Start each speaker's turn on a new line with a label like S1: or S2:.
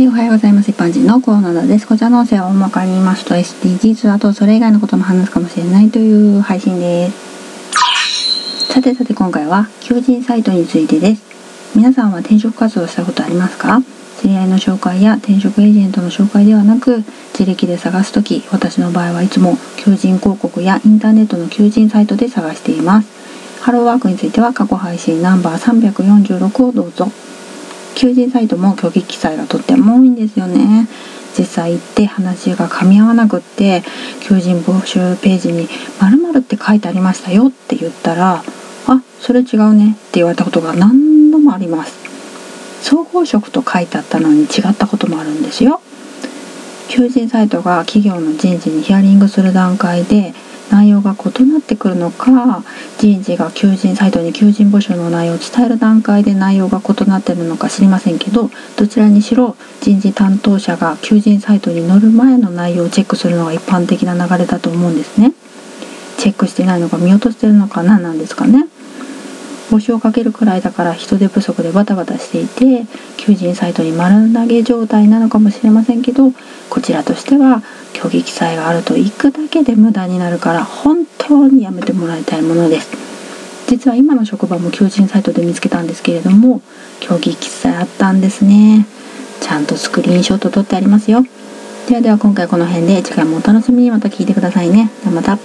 S1: はい、おはようございます。一般人のコーナーです。こちらの音声は大まかに言いますと SDGs、あとそれ以外のことも話すかもしれないという配信です。さてさて今回は求人サイトについてです。皆さんは転職活動したことありますか？知り合いの紹介や転職エージェントの紹介ではなく自力で探すとき私の場合はいつも求人広告やインターネットの求人サイトで探していますハローワークについては過去配信ナンバー346をどうぞ求人サイトも虚偽記載がとっても多いんですよね。実際行って話が噛み合わなくって求人募集ページに「〇〇って書いてありましたよ」って言ったら「あそれ違うね」って言われたことが何度もあります。総合職と書いてあったのに違ったこともあるんですよ。求人サイトが企業の人事にヒアリングする段階で内容が異なってくるのか人事が求人サイトに求人募集の内容を伝える段階で内容が異なってるのか知りませんけどどちらにしろ人事担当者が求人サイトに載る前の内容をチェックするのが一般的な流れだと思うんですね。チェックしてないのか見落としてるのか何なんですかね。募集をかけるくらいだから人手不足でバタバタしていて求人サイトに丸投げ状態なのかもしれませんけどこちらとしては虚偽記載があると行くだけで無駄になるから本当にやめてもらいたいものです。実は今の職場も求人サイトで見つけたんですけれども虚偽記載あったんですね。ちゃんとスクリーンショット撮ってありますよ。ではでは今回この辺で次回もお楽しみに。また聞いてくださいね。ではまた。